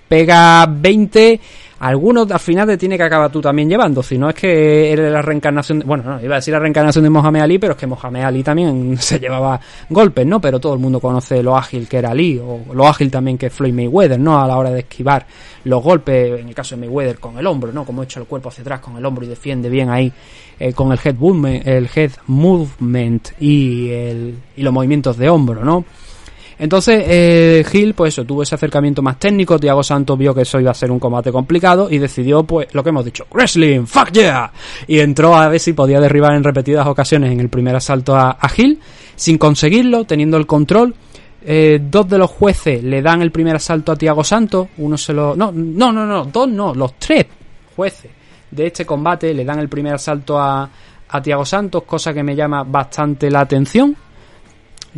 pega 20, algunos al final te tiene que acabar tú también llevando. Si no es que eres la reencarnación. De, bueno, no, iba a decir la reencarnación de Mohamed Ali, pero es que Mohamed Ali también [LAUGHS] se llevaba golpes, ¿no? Pero todo el mundo conoce lo ágil que era Ali, o lo ágil también que Floyd Mayweather, ¿no? A la hora de esquivar los golpes, en el caso de Mayweather, con el hombro, ¿no? Como echa el cuerpo hacia atrás con el hombro y defiende bien ahí eh, con el head movement, el head movement y, el, y los movimientos de hombro, ¿no? Entonces, eh, Gil, pues eso, tuvo ese acercamiento más técnico. Tiago Santos vio que eso iba a ser un combate complicado y decidió, pues, lo que hemos dicho, wrestling, fuck yeah. Y entró a ver si podía derribar en repetidas ocasiones en el primer asalto a, a Gil, sin conseguirlo, teniendo el control. Eh, dos de los jueces le dan el primer asalto a Tiago Santos, uno se lo... No, no, no, no, dos no, los tres jueces de este combate le dan el primer asalto a, a Tiago Santos, cosa que me llama bastante la atención.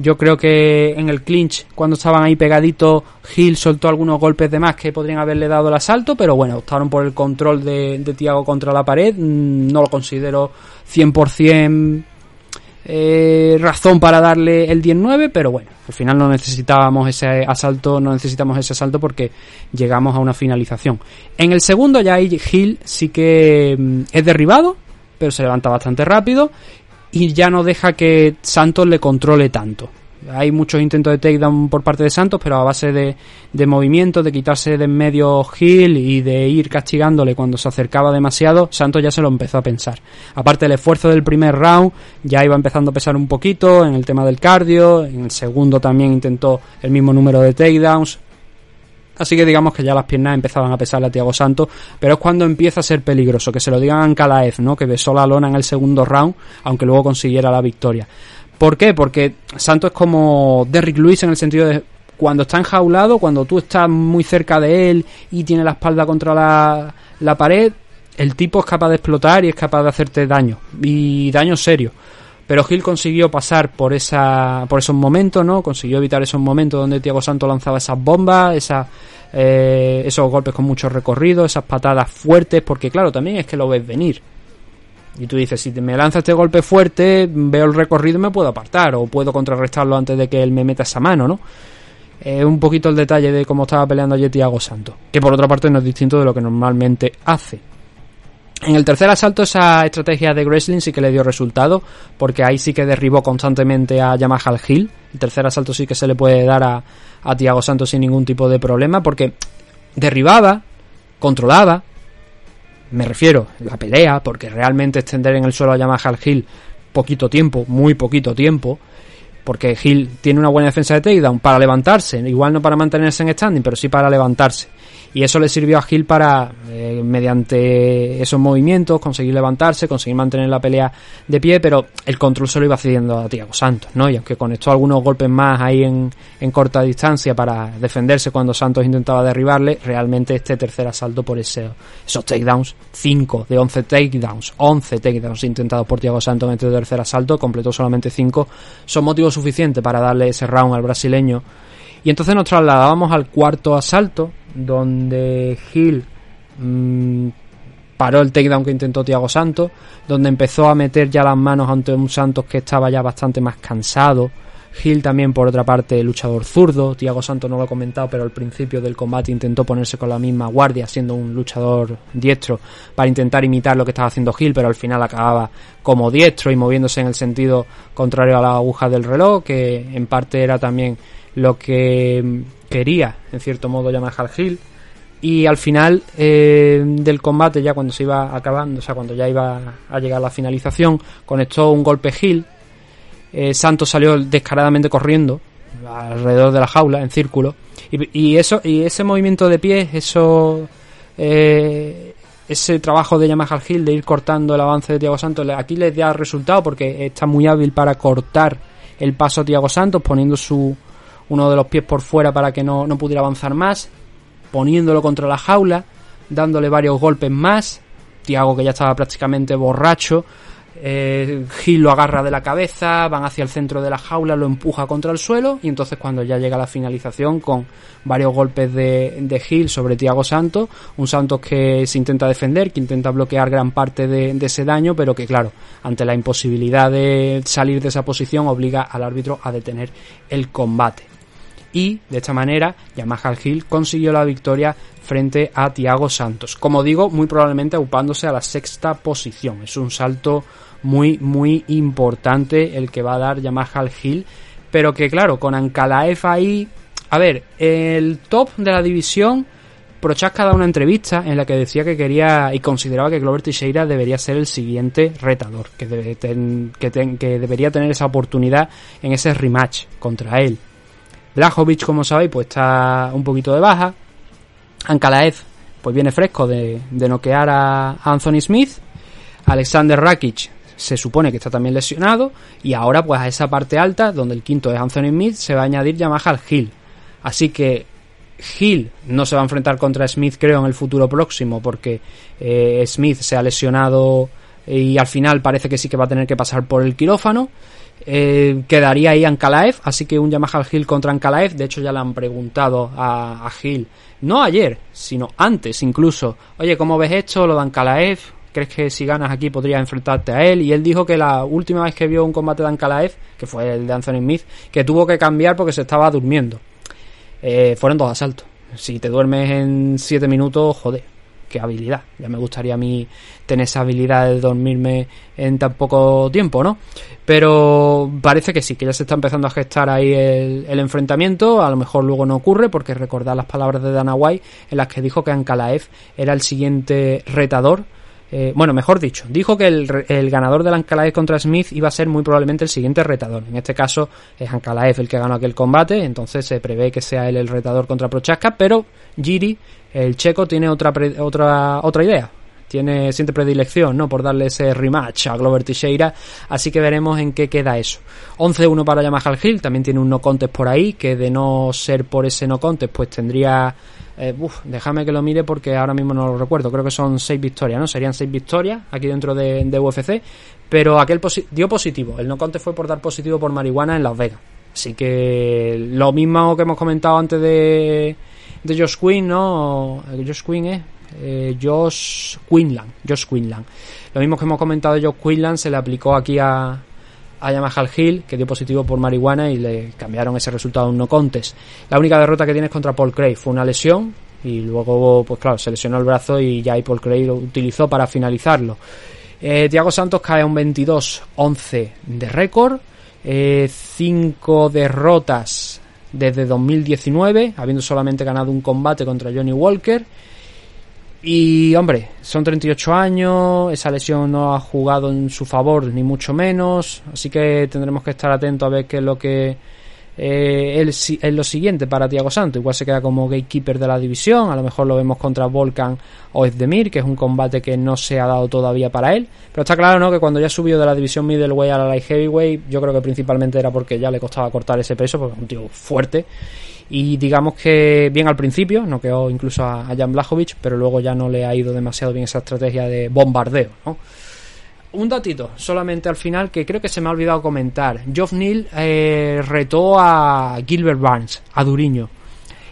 Yo creo que en el clinch, cuando estaban ahí pegaditos, Gil soltó algunos golpes de más que podrían haberle dado el asalto, pero bueno, optaron por el control de, Tiago contra la pared. Mm, No lo considero 100% eh, razón para darle el 10-9, pero bueno, al final no necesitábamos ese asalto, no necesitamos ese asalto porque llegamos a una finalización. En el segundo ya Gil sí que mm, es derribado, pero se levanta bastante rápido y ya no deja que Santos le controle tanto. Hay muchos intentos de takedown por parte de Santos, pero a base de, de movimientos, de quitarse de en medio Gil y de ir castigándole cuando se acercaba demasiado, Santos ya se lo empezó a pensar. Aparte del esfuerzo del primer round, ya iba empezando a pesar un poquito en el tema del cardio, en el segundo también intentó el mismo número de takedowns, Así que digamos que ya las piernas empezaban a pesarle a Tiago Santos, pero es cuando empieza a ser peligroso, que se lo digan a Ankalaev, ¿no? Que besó la lona en el segundo round, aunque luego consiguiera la victoria. ¿Por qué? Porque Santos es como Derrick Lewis en el sentido de cuando está enjaulado, cuando tú estás muy cerca de él y tiene la espalda contra la, la pared, el tipo es capaz de explotar y es capaz de hacerte daño, y daño serio pero Gil consiguió pasar por esa por esos momentos, ¿no? Consiguió evitar esos momentos donde Tiago Santos lanzaba esas bombas, esas, eh, esos golpes con mucho recorrido, esas patadas fuertes, porque claro, también es que lo ves venir. Y tú dices, si me lanza este golpe fuerte, veo el recorrido y me puedo apartar, o puedo contrarrestarlo antes de que él me meta esa mano, ¿no? Es un poquito el detalle de cómo estaba peleando ayer Tiago Santos, que por otra parte no es distinto de lo que normalmente hace. En el tercer asalto esa estrategia de wrestling sí que le dio resultado, porque ahí sí que derribó constantemente a Yamaha al Hill. El tercer asalto sí que se le puede dar a, Tiago Santos sin ningún tipo de problema, porque derribaba, controlaba, me refiero, la pelea, porque realmente extender en el suelo a Yamaha Hill poquito tiempo, muy poquito tiempo, porque Hill tiene una buena defensa de takedown para levantarse, igual no para mantenerse en standing, pero sí para levantarse. Y eso le sirvió a Gil para, eh, mediante esos movimientos, conseguir levantarse, conseguir mantener la pelea de pie, pero el control se lo iba cediendo a Tiago Santos, ¿no? Y aunque conectó algunos golpes más ahí en, en corta distancia para defenderse cuando Santos intentaba derribarle, realmente este tercer asalto por ese, esos takedowns, 5 de 11 takedowns, 11 takedowns intentados por Tiago Santos en este tercer asalto, completó solamente 5, son motivos suficientes para darle ese round al brasileño. Y entonces nos trasladábamos al cuarto asalto, donde Gil mmm, paró el takedown que intentó Tiago Santos, donde empezó a meter ya las manos ante un Santos que estaba ya bastante más cansado. Gil también, por otra parte, luchador zurdo. Tiago Santos no lo he comentado, pero al principio del combate intentó ponerse con la misma guardia, siendo un luchador diestro, para intentar imitar lo que estaba haciendo Gil, pero al final acababa como diestro y moviéndose en el sentido contrario a la aguja del reloj, que en parte era también lo que quería, en cierto modo, Yamaha Gil. Y al final eh, del combate, ya cuando se iba acabando, o sea, cuando ya iba a llegar la finalización, conectó un golpe Gil. Eh, Santos salió descaradamente corriendo alrededor de la jaula, en círculo. Y, eso y ese movimiento de pies, eso eh, ese trabajo de Yamaha Gil de ir cortando el avance de Tiago Santos, aquí les da resultado porque está muy hábil para cortar el paso a Tiago Santos, poniendo su, uno de los pies por fuera para que no, no pudiera avanzar más, poniéndolo contra la jaula, dándole varios golpes más. Tiago, que ya estaba prácticamente borracho, eh, Gil lo agarra de la cabeza, van hacia el centro de la jaula, lo empuja contra el suelo y entonces cuando ya llega la finalización con varios golpes de, de Gil sobre Tiago Santos, un Santos que se intenta defender, que intenta bloquear gran parte de, de ese daño, pero que claro, ante la imposibilidad de salir de esa posición obliga al árbitro a detener el combate. Y de esta manera, Yamaha Gil consiguió la victoria frente a Tiago Santos. Como digo, muy probablemente aupándose a la sexta posición. Es un salto muy, muy importante el que va a dar Yamaha Hill. Pero que claro, con Ankalaev ahí. A ver, el top de la división. Prochaska da una entrevista en la que decía que quería y consideraba que Glover Teixeira debería ser el siguiente retador, que, debe que, que debería tener esa oportunidad en ese rematch contra él. Blajovic, como sabéis, pues está un poquito de baja. Ankalaev, pues viene fresco de, noquear a Anthony Smith. Alexander Rakic se supone que está también lesionado. Y ahora, pues a esa parte alta, donde el quinto es Anthony Smith, se va a añadir Yamaha Hill. Así que Hill no se va a enfrentar contra Smith, creo, en el futuro próximo, porque eh, Smith se ha lesionado y al final parece que sí que va a tener que pasar por el quirófano. Eh, quedaría ahí Ankalaev, así que un Yamaha Hill contra Ankalaev. De hecho, ya le han preguntado a, a Hill, no ayer, sino antes incluso. Oye, ¿cómo ves esto? Lo de Ankalaev, ¿crees que si ganas aquí podrías enfrentarte a él? Y él dijo que la última vez que vio un combate de Ankalaev, que fue el de Anthony Smith, que tuvo que cambiar porque se estaba durmiendo. Eh, fueron dos asaltos. Si te duermes en siete minutos, joder, qué habilidad. Ya me gustaría a mí tener esa habilidad de dormirme en tan poco tiempo, ¿no? Pero parece que sí, que ya se está empezando a gestar ahí el, enfrentamiento. A lo mejor luego no ocurre, porque recordad las palabras de Dana White en las que dijo que Ankalaev era el siguiente retador eh, bueno, mejor dicho, dijo que el, el ganador del Ankalaev contra Smith iba a ser muy probablemente el siguiente retador. En este caso es Ankalaev el que ganó aquel combate, entonces se prevé que sea él el retador contra Prochaska, pero Giri, el checo, tiene otra, otra, otra idea. Tiene siente predilección, ¿no? Por darle ese rematch a Glover Teixeira. Así que veremos en qué queda eso. 11-1 para Yamaha Hill. También tiene un no contest por ahí. Que de no ser por ese no contest, pues tendría eh, uf, déjame que lo mire porque ahora mismo no lo recuerdo. Creo que son seis victorias, ¿no? Serían seis victorias aquí dentro de, UFC. Pero aquel dio positivo. El no conte fue por dar positivo por marihuana en Las Vegas. Así que lo mismo que hemos comentado antes de, de Josh Quinn, ¿no? Josh Quinn es. Eh, Josh Quinlan. Josh Quinlan. Lo mismo que hemos comentado de Josh Quinlan se le aplicó aquí a, a Yamaha Hill, que dio positivo por marihuana y le cambiaron ese resultado a un no contest. La única derrota que tiene es contra Paul Craig, fue una lesión y luego, pues claro, se lesionó el brazo y ya ahí Paul Craig lo utilizó para finalizarlo. Eh, Tiago Santos cae a un 22-11 de récord, 5 eh, derrotas desde 2019, habiendo solamente ganado un combate contra Johnny Walker. Y hombre, son 38 años, esa lesión no ha jugado en su favor ni mucho menos, así que tendremos que estar atentos a ver qué es lo que eh, es, lo siguiente para Tiago Santos. Igual se queda como gatekeeper de la división, a lo mejor lo vemos contra Volkan o Ezdemir, que es un combate que no se ha dado todavía para él. Pero está claro ¿no? que cuando ya subió de la división middleweight a la light heavyweight, yo creo que principalmente era porque ya le costaba cortar ese peso, porque es un tío fuerte y digamos que bien al principio, no quedó incluso a, Jan Blachowicz, pero luego ya no le ha ido demasiado bien esa estrategia de bombardeo. Un datito, solamente al final, que creo que se me ha olvidado comentar. Geoff Neal eh, retó a Gilbert Barnes, a Duriño.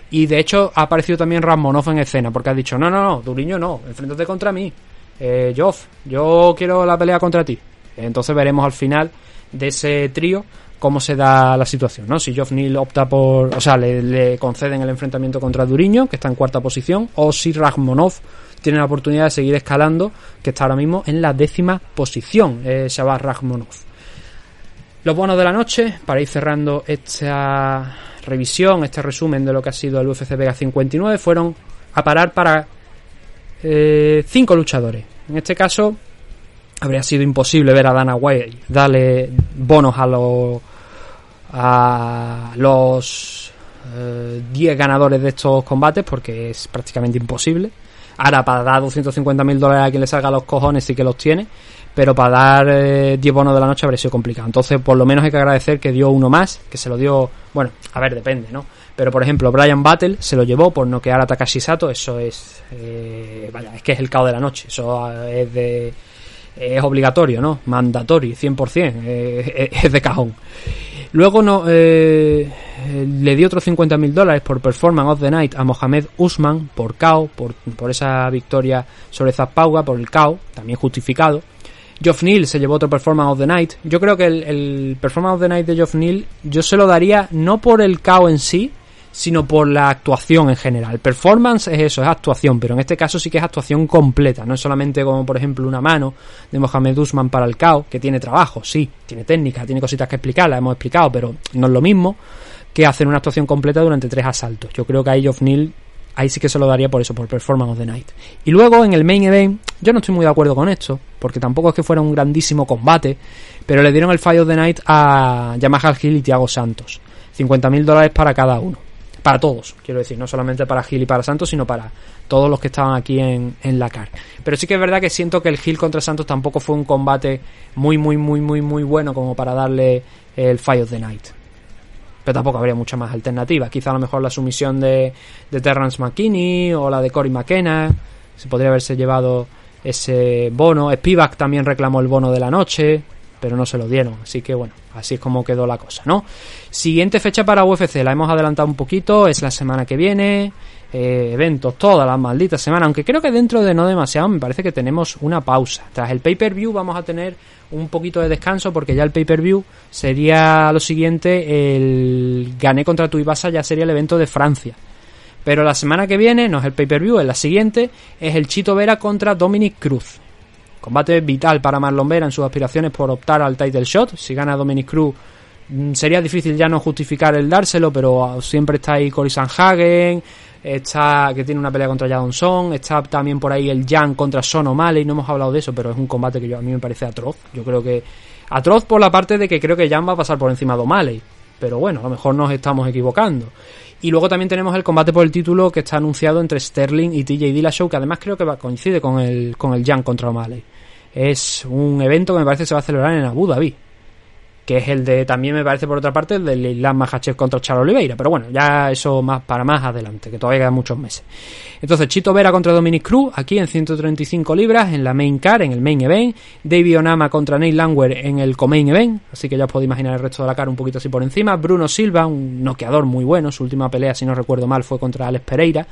Y de hecho ha aparecido también Ramonov en escena, porque ha dicho, no, no, no, Duriño no, enfréntate contra mí. Eh, yo quiero la pelea contra ti. Entonces veremos al final de ese trío cómo se da la situación, ¿no? Si Geoff Neal opta por, o sea, le, conceden el enfrentamiento contra Duriño, que está en cuarta posición, o si Rachmonov tiene la oportunidad de seguir escalando, que está ahora mismo en la décima posición, eh, Shabbat Rachmonov. Los bonos de la noche, para ir cerrando esta revisión, este resumen de lo que ha sido el UFC Vega 59, fueron a parar para eh, cinco luchadores. En este caso, habría sido imposible ver a Dana White darle bonos a los a los 10 eh, ganadores de estos combates porque es prácticamente imposible. Ahora, para dar 250 mil dólares a quien le salga los cojones sí que los tiene, pero para dar 10 eh, bonos de la noche habría sido complicado. Entonces, por lo menos hay que agradecer que dio uno más, que se lo dio, bueno, a ver, depende, ¿no? Pero, por ejemplo, Brian Battle se lo llevó por noquear a Takashi Sato, eso es, eh, vaya, es que es el caos de la noche, eso es de es obligatorio, ¿no? Mandatorio, 100%, eh, [LAUGHS] es de cajón. Luego no, eh, le dio otros 50 mil dólares por Performance of the Night a Mohamed Usman por KO, por, por esa victoria sobre Zapauga, por el KO, también justificado. Geoff Neal se llevó otro Performance of the Night. Yo creo que el, el Performance of the Night de Geoff Neal yo se lo daría no por el KO en sí, sino por la actuación en general. Performance es eso, es actuación, pero en este caso sí que es actuación completa, no es solamente como por ejemplo una mano de Mohamed Usman para el KO, que tiene trabajo, sí, tiene técnica, tiene cositas que explicar, las hemos explicado, pero no es lo mismo que hacer una actuación completa durante tres asaltos. Yo creo que ahí Geoff Neal ahí sí que se lo daría por eso, por Performance of the Night. Y luego en el Main Event, yo no estoy muy de acuerdo con esto, porque tampoco es que fuera un grandísimo combate, pero le dieron el Fight of the Night a Yamaha Hill y Thiago Santos. 50.000 dólares para cada uno para todos, quiero decir, no solamente para Gil y para Santos, sino para todos los que estaban aquí en, en la CAR. Pero sí que es verdad que siento que el Gil contra Santos tampoco fue un combate muy, muy, muy, muy, muy bueno como para darle el Fight of the Night. Pero tampoco habría mucha más alternativa. Quizá a lo mejor la sumisión de, de Terrence McKinney o la de Cory McKenna. Se podría haberse llevado ese bono. Spivak también reclamó el bono de la noche pero no se lo dieron. Así que bueno, así es como quedó la cosa, ¿no? Siguiente fecha para UFC, la hemos adelantado un poquito, es la semana que viene. Eh, eventos toda la maldita semana, aunque creo que dentro de no demasiado me parece que tenemos una pausa. Tras el pay-per-view vamos a tener un poquito de descanso porque ya el pay-per-view sería lo siguiente, el gané contra Tuibasa ya sería el evento de Francia. Pero la semana que viene, no es el pay-per-view, es la siguiente, es el Chito Vera contra Dominic Cruz. Combate vital para Marlon Vera en sus aspiraciones por optar al title shot. Si gana Dominic Cruz, mm, sería difícil ya no justificar el dárselo, pero ah, siempre está ahí Cory Sanhagen, está que tiene una pelea contra Jadon Son, está también por ahí el Jan contra Son O'Malley, no hemos hablado de eso, pero es un combate que yo, a mí me parece atroz. Yo creo que atroz por la parte de que creo que Jan va a pasar por encima de O'Malley, pero bueno, a lo mejor nos estamos equivocando. Y luego también tenemos el combate por el título que está anunciado entre Sterling y TJ Dillashaw, que además creo que coincide con el, con el Jan contra O'Malley. Es un evento que me parece se va a celebrar en Abu Dhabi que es el de, también me parece por otra parte, el del Islam Mahachev contra Charles Oliveira, pero bueno, ya eso más para más adelante, que todavía quedan muchos meses. Entonces, Chito Vera contra Dominic Cruz, aquí en 135 libras, en la main car, en el main event, David Onama contra Neil Langwer en el co-main event, así que ya os podéis imaginar el resto de la cara un poquito así por encima, Bruno Silva, un noqueador muy bueno, su última pelea, si no recuerdo mal, fue contra Alex Pereira,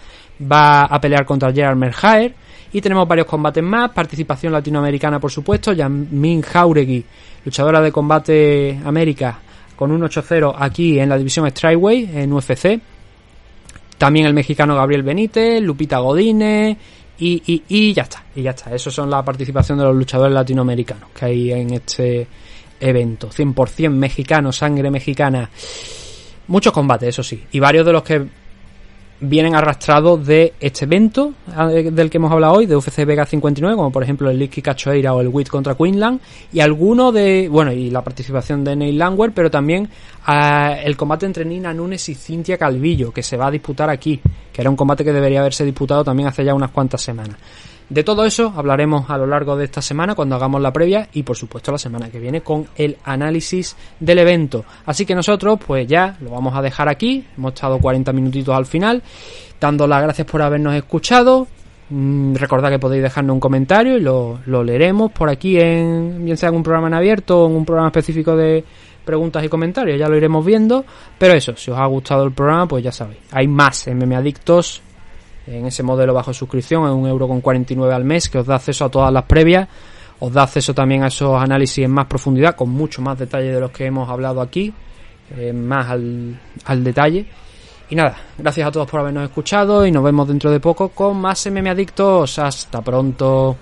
va a pelear contra Gerard Merhaer, y tenemos varios combates más, participación latinoamericana por supuesto, Yamin Jauregui, luchadora de combate América, con un 8-0 aquí en la división Strikeway, en UFC. También el mexicano Gabriel Benítez, Lupita Godine y, y, y ya está, y ya está. Eso son la participación de los luchadores latinoamericanos que hay en este evento. 100% mexicano, sangre mexicana. Muchos combates, eso sí. Y varios de los que vienen arrastrados de este evento del que hemos hablado hoy, de UFC Vega 59, como por ejemplo el Licky Cachoeira o el WIT contra Queenland, y alguno de, bueno, y la participación de Neil Langwer, pero también uh, el combate entre Nina Nunes y Cintia Calvillo, que se va a disputar aquí, que era un combate que debería haberse disputado también hace ya unas cuantas semanas. De todo eso hablaremos a lo largo de esta semana cuando hagamos la previa y por supuesto la semana que viene con el análisis del evento. Así que nosotros pues ya lo vamos a dejar aquí. Hemos estado 40 minutitos al final. Dando las gracias por habernos escuchado. Mm, recordad que podéis dejarnos un comentario y lo, lo leeremos por aquí en bien sea en un programa en abierto o en un programa específico de preguntas y comentarios. Ya lo iremos viendo. Pero eso, si os ha gustado el programa pues ya sabéis. Hay más MM Adictos en ese modelo bajo suscripción, es un euro con 49 al mes, que os da acceso a todas las previas, os da acceso también a esos análisis en más profundidad, con mucho más detalle de los que hemos hablado aquí, eh, más al, al detalle. Y nada, gracias a todos por habernos escuchado y nos vemos dentro de poco con más MM Adictos. Hasta pronto.